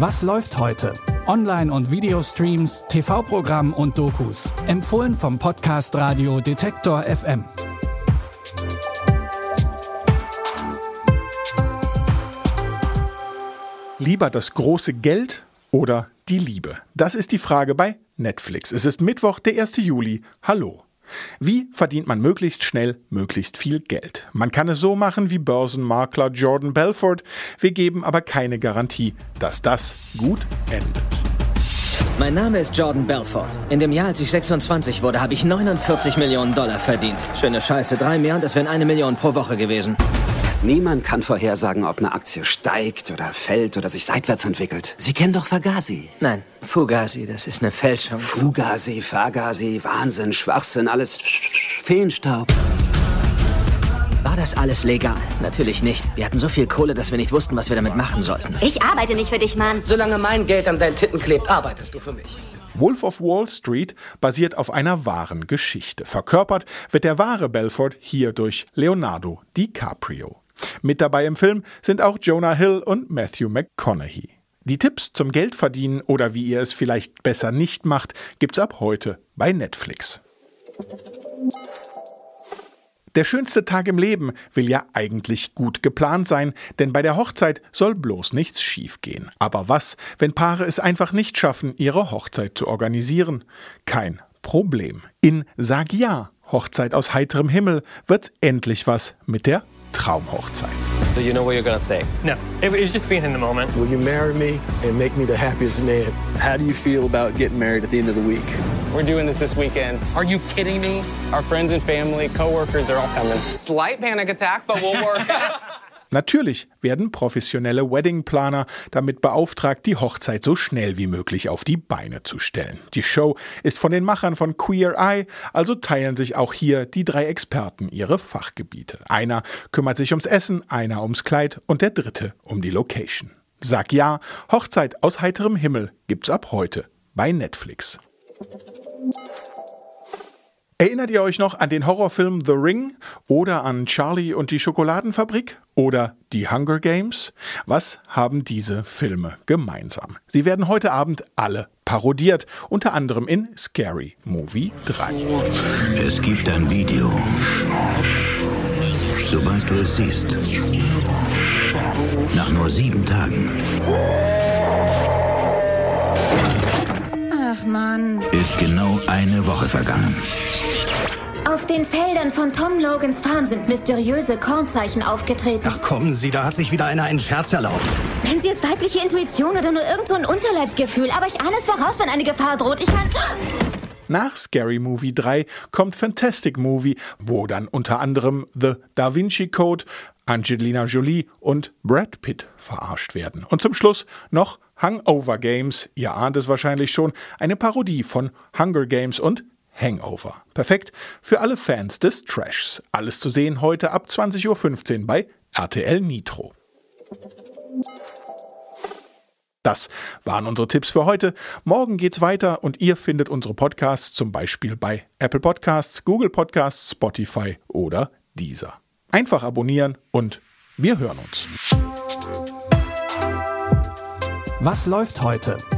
Was läuft heute? Online- und Videostreams, TV-Programm und Dokus. Empfohlen vom Podcast Radio Detektor FM. Lieber das große Geld oder die Liebe? Das ist die Frage bei Netflix. Es ist Mittwoch, der 1. Juli. Hallo. Wie verdient man möglichst schnell möglichst viel Geld? Man kann es so machen wie Börsenmakler Jordan Belfort. Wir geben aber keine Garantie, dass das gut endet. Mein Name ist Jordan Belfort. In dem Jahr, als ich 26 wurde, habe ich 49 Millionen Dollar verdient. Schöne Scheiße, drei mehr und das wären eine Million pro Woche gewesen. Niemand kann vorhersagen, ob eine Aktie steigt oder fällt oder sich seitwärts entwickelt. Sie kennen doch Fagasi. Nein, Fugazi, das ist eine Fälschung. Fugazi, Fagasi, Wahnsinn, Schwachsinn, alles Feenstaub. War das alles legal? Natürlich nicht. Wir hatten so viel Kohle, dass wir nicht wussten, was wir damit machen sollten. Ich arbeite nicht für dich, Mann. Solange mein Geld an deinen Titten klebt, arbeitest du für mich. Wolf of Wall Street basiert auf einer wahren Geschichte. Verkörpert wird der wahre Belfort hier durch Leonardo DiCaprio. Mit dabei im Film sind auch Jonah Hill und Matthew McConaughey. Die Tipps zum Geldverdienen oder wie ihr es vielleicht besser nicht macht, gibt's ab heute bei Netflix. Der schönste Tag im Leben will ja eigentlich gut geplant sein, denn bei der Hochzeit soll bloß nichts schiefgehen. Aber was, wenn Paare es einfach nicht schaffen, ihre Hochzeit zu organisieren? Kein Problem. In Sag Ja, Hochzeit aus heiterem Himmel, wird's endlich was mit der Traumhochzeit. So you know what you're gonna say? No, it was just being in the moment. Will you marry me and make me the happiest man? How do you feel about getting married at the end of the week? We're doing this this weekend. Are you kidding me? Our friends and family, coworkers are all coming. Slight panic attack, but we'll work it. Natürlich werden professionelle Weddingplaner damit beauftragt, die Hochzeit so schnell wie möglich auf die Beine zu stellen. Die Show ist von den Machern von Queer Eye, also teilen sich auch hier die drei Experten ihre Fachgebiete. Einer kümmert sich ums Essen, einer ums Kleid und der dritte um die Location. Sag ja, Hochzeit aus heiterem Himmel gibt's ab heute bei Netflix. Erinnert ihr euch noch an den Horrorfilm The Ring oder an Charlie und die Schokoladenfabrik oder die Hunger Games? Was haben diese Filme gemeinsam? Sie werden heute Abend alle parodiert, unter anderem in Scary Movie 3. Es gibt ein Video. Sobald du es siehst, nach nur sieben Tagen, Ach Mann. ist genau eine Woche vergangen. Auf den Feldern von Tom Logans Farm sind mysteriöse Kornzeichen aufgetreten. Ach kommen Sie, da hat sich wieder einer einen Scherz erlaubt. Nennen Sie es weibliche Intuition oder nur irgend so ein Unterleibsgefühl, aber ich ahne es voraus, wenn eine Gefahr droht. Ich kann... Nach Scary Movie 3 kommt Fantastic Movie, wo dann unter anderem The Da Vinci Code, Angelina Jolie und Brad Pitt verarscht werden. Und zum Schluss noch Hangover Games, ihr ahnt es wahrscheinlich schon, eine Parodie von Hunger Games und Hangover. Perfekt für alle Fans des Trashs. Alles zu sehen heute ab 20.15 Uhr bei RTL Nitro. Das waren unsere Tipps für heute. Morgen geht's weiter und ihr findet unsere Podcasts zum Beispiel bei Apple Podcasts, Google Podcasts, Spotify oder Deezer. Einfach abonnieren und wir hören uns. Was läuft heute?